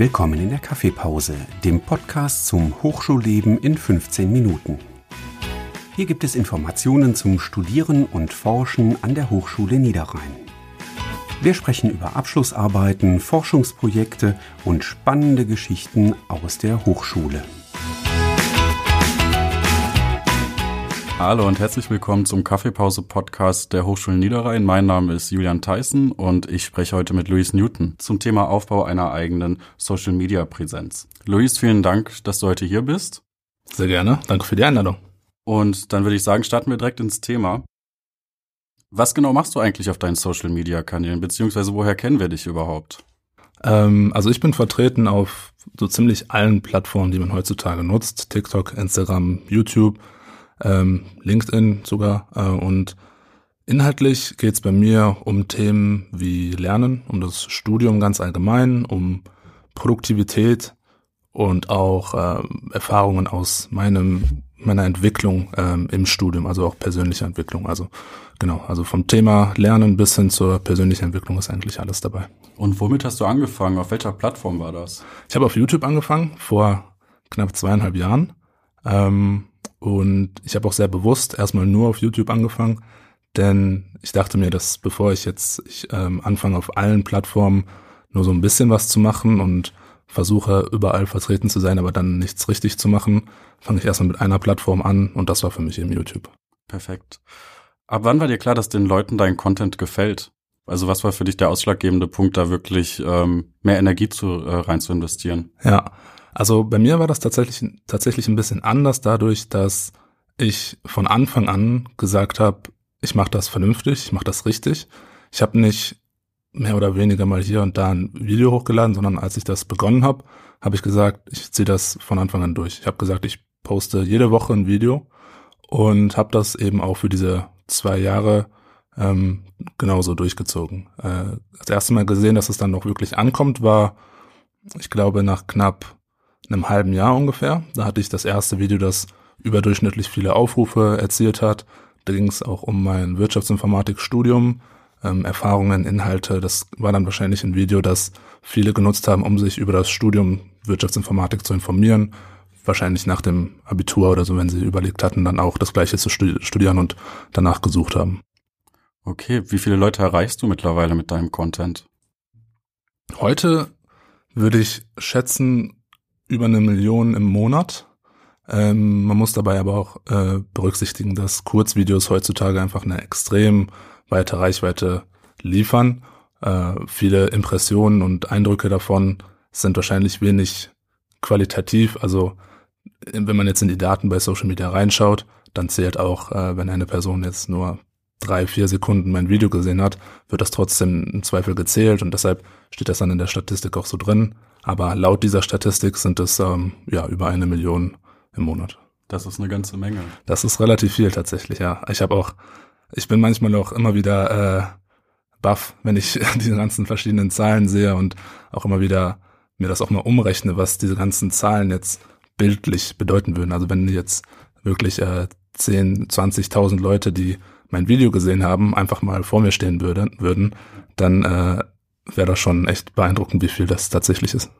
Willkommen in der Kaffeepause, dem Podcast zum Hochschulleben in 15 Minuten. Hier gibt es Informationen zum Studieren und Forschen an der Hochschule Niederrhein. Wir sprechen über Abschlussarbeiten, Forschungsprojekte und spannende Geschichten aus der Hochschule. Hallo und herzlich willkommen zum Kaffeepause-Podcast der Hochschule Niederrhein. Mein Name ist Julian Tyson und ich spreche heute mit Luis Newton zum Thema Aufbau einer eigenen Social-Media-Präsenz. Luis, vielen Dank, dass du heute hier bist. Sehr gerne. Danke für die Einladung. Und dann würde ich sagen, starten wir direkt ins Thema. Was genau machst du eigentlich auf deinen Social-Media-Kanälen, beziehungsweise woher kennen wir dich überhaupt? Ähm, also ich bin vertreten auf so ziemlich allen Plattformen, die man heutzutage nutzt. TikTok, Instagram, YouTube – ähm, LinkedIn sogar. Äh, und inhaltlich geht es bei mir um Themen wie Lernen, um das Studium ganz allgemein, um Produktivität und auch äh, Erfahrungen aus meinem meiner Entwicklung ähm, im Studium, also auch persönliche Entwicklung. Also genau, also vom Thema Lernen bis hin zur persönlichen Entwicklung ist eigentlich alles dabei. Und womit hast du angefangen? Auf welcher Plattform war das? Ich habe auf YouTube angefangen vor knapp zweieinhalb Jahren. Ähm, und ich habe auch sehr bewusst erstmal nur auf YouTube angefangen, denn ich dachte mir, dass bevor ich jetzt ich, ähm, anfange auf allen Plattformen nur so ein bisschen was zu machen und versuche überall vertreten zu sein, aber dann nichts richtig zu machen, fange ich erstmal mit einer Plattform an und das war für mich eben YouTube. Perfekt. Ab wann war dir klar, dass den Leuten dein Content gefällt? Also was war für dich der ausschlaggebende Punkt, da wirklich ähm, mehr Energie zu, äh, rein zu investieren? Ja, also bei mir war das tatsächlich, tatsächlich ein bisschen anders dadurch, dass ich von Anfang an gesagt habe, ich mache das vernünftig, ich mache das richtig. Ich habe nicht mehr oder weniger mal hier und da ein Video hochgeladen, sondern als ich das begonnen habe, habe ich gesagt, ich ziehe das von Anfang an durch. Ich habe gesagt, ich poste jede Woche ein Video und habe das eben auch für diese zwei Jahre ähm, genauso durchgezogen. Äh, das erste Mal gesehen, dass es dann noch wirklich ankommt, war, ich glaube, nach knapp einem halben Jahr ungefähr. Da hatte ich das erste Video, das überdurchschnittlich viele Aufrufe erzielt hat. Da ging es auch um mein Wirtschaftsinformatikstudium, ähm, Erfahrungen, Inhalte. Das war dann wahrscheinlich ein Video, das viele genutzt haben, um sich über das Studium Wirtschaftsinformatik zu informieren. Wahrscheinlich nach dem Abitur oder so, wenn sie überlegt hatten, dann auch das Gleiche zu studieren und danach gesucht haben. Okay, wie viele Leute erreichst du mittlerweile mit deinem Content? Heute würde ich schätzen, über eine Million im Monat. Ähm, man muss dabei aber auch äh, berücksichtigen, dass Kurzvideos heutzutage einfach eine extrem weite Reichweite liefern. Äh, viele Impressionen und Eindrücke davon sind wahrscheinlich wenig qualitativ. Also wenn man jetzt in die Daten bei Social Media reinschaut, dann zählt auch, äh, wenn eine Person jetzt nur drei, vier Sekunden mein Video gesehen hat, wird das trotzdem im Zweifel gezählt und deshalb steht das dann in der Statistik auch so drin. Aber laut dieser Statistik sind es ähm, ja über eine Million im Monat. Das ist eine ganze Menge. Das ist relativ viel tatsächlich, ja. Ich habe auch, ich bin manchmal auch immer wieder äh, baff, wenn ich diese ganzen verschiedenen Zahlen sehe und auch immer wieder mir das auch mal umrechne, was diese ganzen Zahlen jetzt bildlich bedeuten würden. Also wenn jetzt wirklich äh, 10, 20.000 Leute, die mein Video gesehen haben, einfach mal vor mir stehen würde, würden, dann äh, wäre das schon echt beeindruckend, wie viel das tatsächlich ist.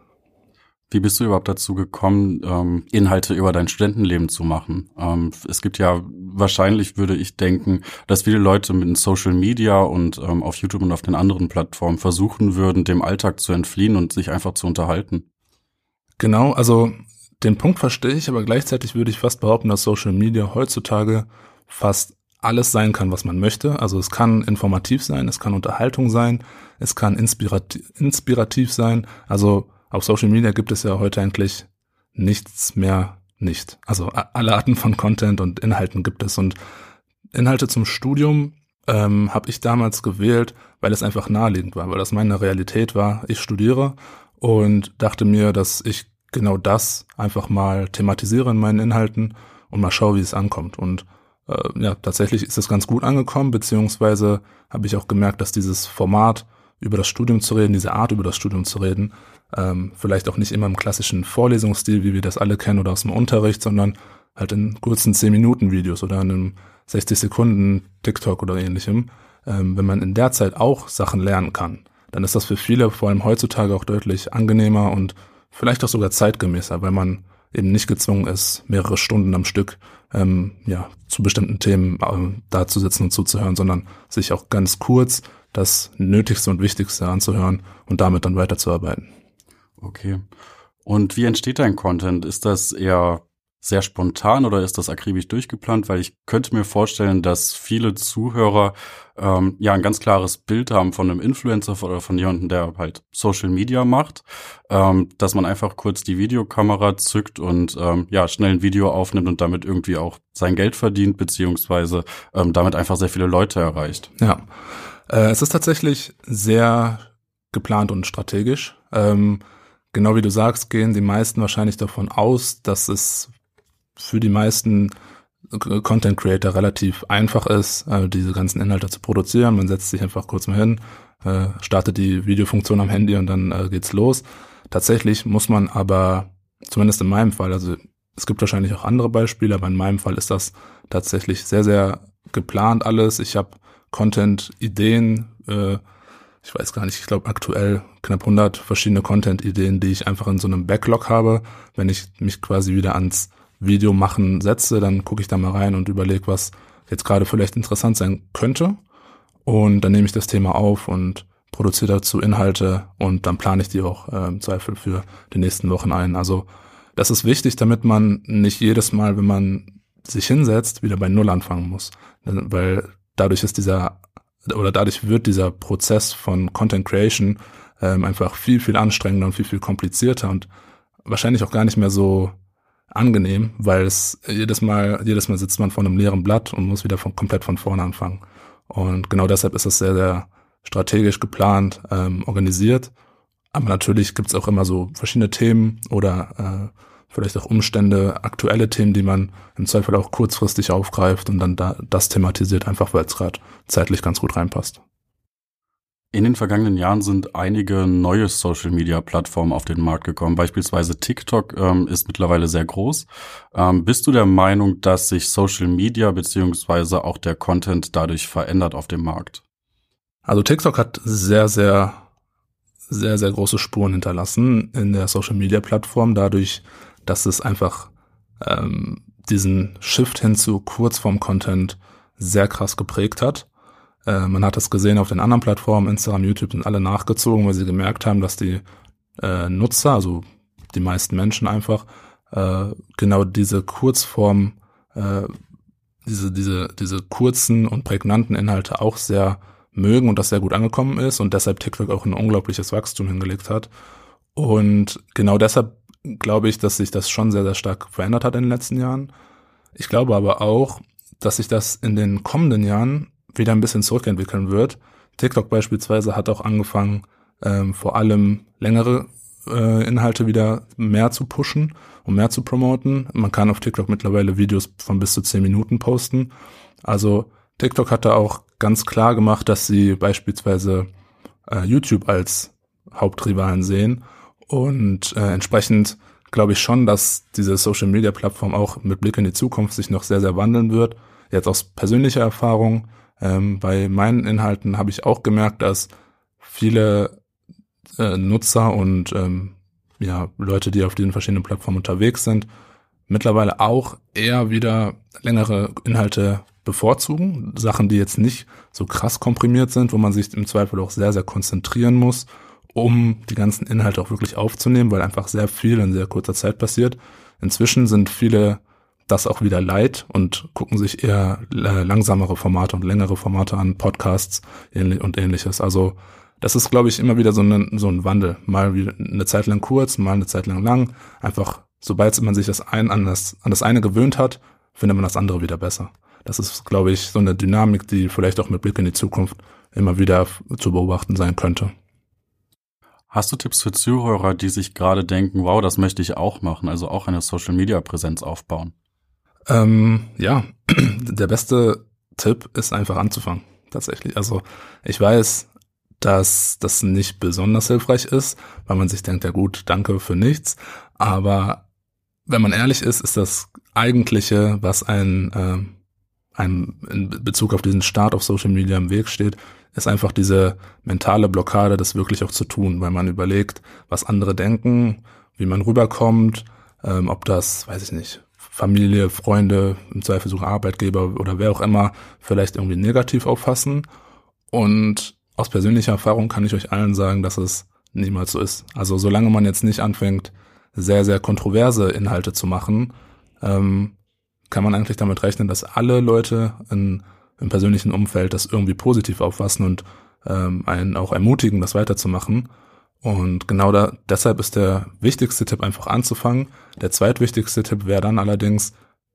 Wie bist du überhaupt dazu gekommen, ähm, Inhalte über dein Studentenleben zu machen? Ähm, es gibt ja wahrscheinlich, würde ich denken, dass viele Leute mit Social Media und ähm, auf YouTube und auf den anderen Plattformen versuchen würden, dem Alltag zu entfliehen und sich einfach zu unterhalten. Genau, also den Punkt verstehe ich, aber gleichzeitig würde ich fast behaupten, dass Social Media heutzutage fast alles sein kann, was man möchte. Also es kann informativ sein, es kann Unterhaltung sein, es kann inspirativ, inspirativ sein. Also auf Social Media gibt es ja heute eigentlich nichts mehr nicht. Also alle Arten von Content und Inhalten gibt es und Inhalte zum Studium ähm, habe ich damals gewählt, weil es einfach naheliegend war, weil das meine Realität war. Ich studiere und dachte mir, dass ich genau das einfach mal thematisiere in meinen Inhalten und mal schaue, wie es ankommt. Und äh, ja, tatsächlich ist es ganz gut angekommen, beziehungsweise habe ich auch gemerkt, dass dieses Format über das Studium zu reden, diese Art über das Studium zu reden, ähm, vielleicht auch nicht immer im klassischen Vorlesungsstil, wie wir das alle kennen oder aus dem Unterricht, sondern halt in kurzen 10-Minuten-Videos oder in einem 60 Sekunden TikTok oder ähnlichem. Ähm, wenn man in der Zeit auch Sachen lernen kann, dann ist das für viele vor allem heutzutage auch deutlich angenehmer und vielleicht auch sogar zeitgemäßer, weil man eben nicht gezwungen ist, mehrere Stunden am Stück ähm, ja, zu bestimmten Themen äh, da zu sitzen und zuzuhören, sondern sich auch ganz kurz das Nötigste und Wichtigste anzuhören und damit dann weiterzuarbeiten. Okay. Und wie entsteht dein Content? Ist das eher sehr spontan oder ist das akribisch durchgeplant? Weil ich könnte mir vorstellen, dass viele Zuhörer ähm, ja ein ganz klares Bild haben von einem Influencer oder von jemandem, der halt Social Media macht, ähm, dass man einfach kurz die Videokamera zückt und ähm, ja schnell ein Video aufnimmt und damit irgendwie auch sein Geld verdient beziehungsweise ähm, damit einfach sehr viele Leute erreicht. Ja, äh, es ist tatsächlich sehr geplant und strategisch. Ähm, genau wie du sagst, gehen die meisten wahrscheinlich davon aus, dass es für die meisten Content Creator relativ einfach ist, äh, diese ganzen Inhalte zu produzieren. Man setzt sich einfach kurz mal hin, äh, startet die Videofunktion am Handy und dann äh, geht's los. Tatsächlich muss man aber, zumindest in meinem Fall, also es gibt wahrscheinlich auch andere Beispiele, aber in meinem Fall ist das tatsächlich sehr, sehr geplant alles. Ich habe Content-Ideen, äh, ich weiß gar nicht, ich glaube aktuell knapp 100 verschiedene Content-Ideen, die ich einfach in so einem Backlog habe. Wenn ich mich quasi wieder ans Video machen setze, dann gucke ich da mal rein und überlege, was jetzt gerade vielleicht interessant sein könnte. Und dann nehme ich das Thema auf und produziere dazu Inhalte und dann plane ich die auch äh, im Zweifel für die nächsten Wochen ein. Also das ist wichtig, damit man nicht jedes Mal, wenn man sich hinsetzt, wieder bei Null anfangen muss. Weil dadurch ist dieser oder dadurch wird dieser Prozess von Content Creation ähm, einfach viel, viel anstrengender und viel, viel komplizierter und wahrscheinlich auch gar nicht mehr so angenehm, weil es jedes Mal, jedes Mal sitzt man vor einem leeren Blatt und muss wieder von, komplett von vorne anfangen. Und genau deshalb ist es sehr, sehr strategisch geplant, ähm, organisiert. Aber natürlich gibt es auch immer so verschiedene Themen oder äh, vielleicht auch Umstände, aktuelle Themen, die man im Zweifel auch kurzfristig aufgreift und dann da, das thematisiert, einfach weil es gerade zeitlich ganz gut reinpasst. In den vergangenen Jahren sind einige neue Social-Media-Plattformen auf den Markt gekommen. Beispielsweise TikTok ähm, ist mittlerweile sehr groß. Ähm, bist du der Meinung, dass sich Social Media beziehungsweise auch der Content dadurch verändert auf dem Markt? Also TikTok hat sehr, sehr, sehr, sehr große Spuren hinterlassen in der Social-Media-Plattform, dadurch, dass es einfach ähm, diesen Shift hin zu Kurzform-Content sehr krass geprägt hat. Äh, man hat das gesehen auf den anderen Plattformen, Instagram, YouTube sind alle nachgezogen, weil sie gemerkt haben, dass die äh, Nutzer, also die meisten Menschen einfach, äh, genau diese Kurzform, äh, diese, diese, diese kurzen und prägnanten Inhalte auch sehr mögen und das sehr gut angekommen ist und deshalb TikTok auch ein unglaubliches Wachstum hingelegt hat. Und genau deshalb glaube ich, dass sich das schon sehr, sehr stark verändert hat in den letzten Jahren. Ich glaube aber auch, dass sich das in den kommenden Jahren wieder ein bisschen zurückentwickeln wird. TikTok beispielsweise hat auch angefangen, ähm, vor allem längere äh, Inhalte wieder mehr zu pushen und mehr zu promoten. Man kann auf TikTok mittlerweile Videos von bis zu zehn Minuten posten. Also TikTok hat da auch ganz klar gemacht, dass sie beispielsweise äh, YouTube als Hauptrivalen sehen und äh, entsprechend glaube ich schon, dass diese Social Media Plattform auch mit Blick in die Zukunft sich noch sehr, sehr wandeln wird. Jetzt aus persönlicher Erfahrung ähm, bei meinen Inhalten habe ich auch gemerkt, dass viele äh, Nutzer und ähm, ja, Leute, die auf diesen verschiedenen Plattformen unterwegs sind, mittlerweile auch eher wieder längere Inhalte bevorzugen. Sachen, die jetzt nicht so krass komprimiert sind, wo man sich im Zweifel auch sehr, sehr konzentrieren muss, um die ganzen Inhalte auch wirklich aufzunehmen, weil einfach sehr viel in sehr kurzer Zeit passiert. Inzwischen sind viele das auch wieder leid und gucken sich eher äh, langsamere Formate und längere Formate an, Podcasts und ähnliches. Also das ist, glaube ich, immer wieder so ein, so ein Wandel. Mal eine Zeit lang kurz, mal eine Zeit lang lang. Einfach, sobald man sich das ein an das, an das eine gewöhnt hat, findet man das andere wieder besser. Das ist, glaube ich, so eine Dynamik, die vielleicht auch mit Blick in die Zukunft immer wieder zu beobachten sein könnte. Hast du Tipps für Zuhörer, die sich gerade denken, wow, das möchte ich auch machen, also auch eine Social-Media-Präsenz aufbauen? Ähm, ja, der beste Tipp ist einfach anzufangen, tatsächlich. Also ich weiß, dass das nicht besonders hilfreich ist, weil man sich denkt, ja gut, danke für nichts. Aber wenn man ehrlich ist, ist das eigentliche, was ein, äh, einem in Bezug auf diesen Start auf Social Media im Weg steht, ist einfach diese mentale Blockade, das wirklich auch zu tun, weil man überlegt, was andere denken, wie man rüberkommt, ähm, ob das, weiß ich nicht, Familie, Freunde, im Zweifel sogar Arbeitgeber oder wer auch immer vielleicht irgendwie negativ auffassen. Und aus persönlicher Erfahrung kann ich euch allen sagen, dass es niemals so ist. Also solange man jetzt nicht anfängt, sehr, sehr kontroverse Inhalte zu machen, ähm, kann man eigentlich damit rechnen, dass alle Leute in, im persönlichen Umfeld das irgendwie positiv auffassen und ähm, einen auch ermutigen, das weiterzumachen. Und genau da, deshalb ist der wichtigste Tipp einfach anzufangen. Der zweitwichtigste Tipp wäre dann allerdings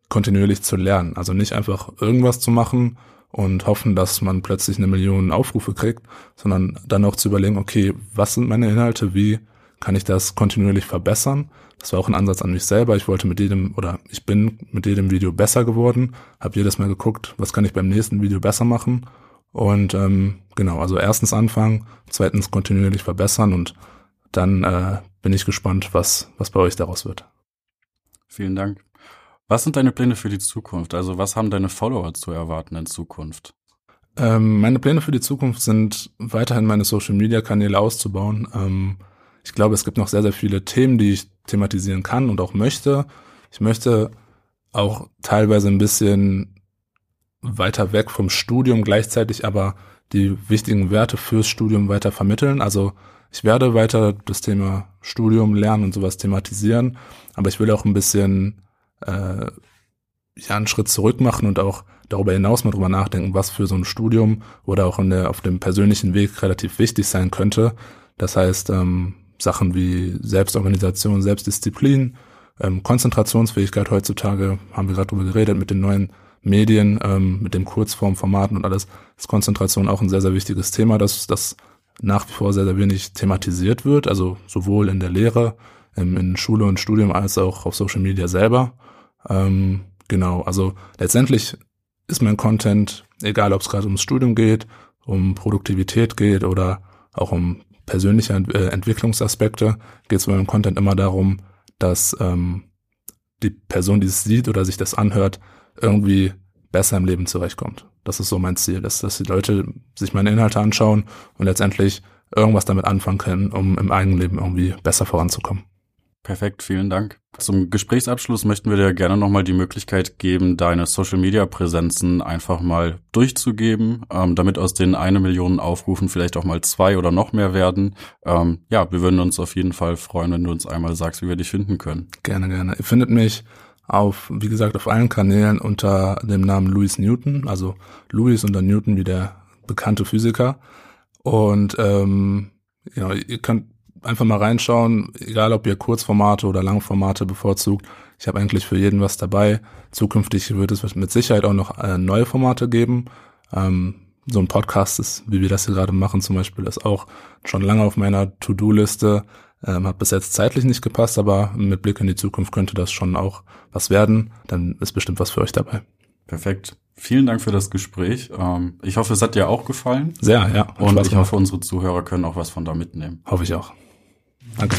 kontinuierlich zu lernen. Also nicht einfach irgendwas zu machen und hoffen, dass man plötzlich eine Million Aufrufe kriegt, sondern dann auch zu überlegen, okay, was sind meine Inhalte, wie kann ich das kontinuierlich verbessern? Das war auch ein Ansatz an mich selber. Ich wollte mit jedem oder ich bin mit jedem Video besser geworden, habe jedes Mal geguckt, was kann ich beim nächsten Video besser machen und ähm, genau, also erstens anfangen, zweitens kontinuierlich verbessern und dann äh, bin ich gespannt, was, was bei euch daraus wird. Vielen Dank. Was sind deine Pläne für die Zukunft? Also was haben deine Follower zu erwarten in Zukunft? Ähm, meine Pläne für die Zukunft sind weiterhin meine Social-Media-Kanäle auszubauen. Ähm, ich glaube, es gibt noch sehr, sehr viele Themen, die ich thematisieren kann und auch möchte. Ich möchte auch teilweise ein bisschen weiter weg vom Studium, gleichzeitig aber die wichtigen Werte fürs Studium weiter vermitteln. Also ich werde weiter das Thema Studium lernen und sowas thematisieren, aber ich will auch ein bisschen äh, ja einen Schritt zurück machen und auch darüber hinaus mal drüber nachdenken, was für so ein Studium oder auch in der, auf dem persönlichen Weg relativ wichtig sein könnte. Das heißt, ähm, Sachen wie Selbstorganisation, Selbstdisziplin, ähm, Konzentrationsfähigkeit heutzutage, haben wir gerade drüber geredet, mit den neuen Medien, ähm, mit dem Kurzformformaten und alles, ist Konzentration auch ein sehr, sehr wichtiges Thema, dass das nach wie vor sehr, sehr wenig thematisiert wird, also sowohl in der Lehre, ähm, in Schule und Studium als auch auf Social Media selber. Ähm, genau, also letztendlich ist mein Content, egal ob es gerade ums Studium geht, um Produktivität geht oder auch um persönliche äh, Entwicklungsaspekte, geht es bei meinem Content immer darum, dass ähm, die Person, die es sieht oder sich das anhört, irgendwie besser im Leben zurechtkommt. Das ist so mein Ziel, dass, dass die Leute sich meine Inhalte anschauen und letztendlich irgendwas damit anfangen können, um im eigenen Leben irgendwie besser voranzukommen. Perfekt, vielen Dank. Zum Gesprächsabschluss möchten wir dir gerne nochmal die Möglichkeit geben, deine Social-Media-Präsenzen einfach mal durchzugeben, ähm, damit aus den eine Million Aufrufen vielleicht auch mal zwei oder noch mehr werden. Ähm, ja, wir würden uns auf jeden Fall freuen, wenn du uns einmal sagst, wie wir dich finden können. Gerne, gerne. Ihr findet mich auf, wie gesagt, auf allen Kanälen unter dem Namen Louis Newton, also Louis unter Newton wie der bekannte Physiker. Und ähm, ja, ihr könnt einfach mal reinschauen, egal ob ihr Kurzformate oder Langformate bevorzugt. Ich habe eigentlich für jeden was dabei. Zukünftig wird es mit Sicherheit auch noch äh, neue Formate geben. Ähm, so ein Podcast ist, wie wir das hier gerade machen zum Beispiel, ist auch schon lange auf meiner To-Do-Liste. Ähm, hat bis jetzt zeitlich nicht gepasst, aber mit Blick in die Zukunft könnte das schon auch was werden. Dann ist bestimmt was für euch dabei. Perfekt. Vielen Dank für das Gespräch. Ähm, ich hoffe, es hat dir auch gefallen. Sehr, ja. Und ich hoffe, unsere Zuhörer können auch was von da mitnehmen. Hoffe ich auch. Danke.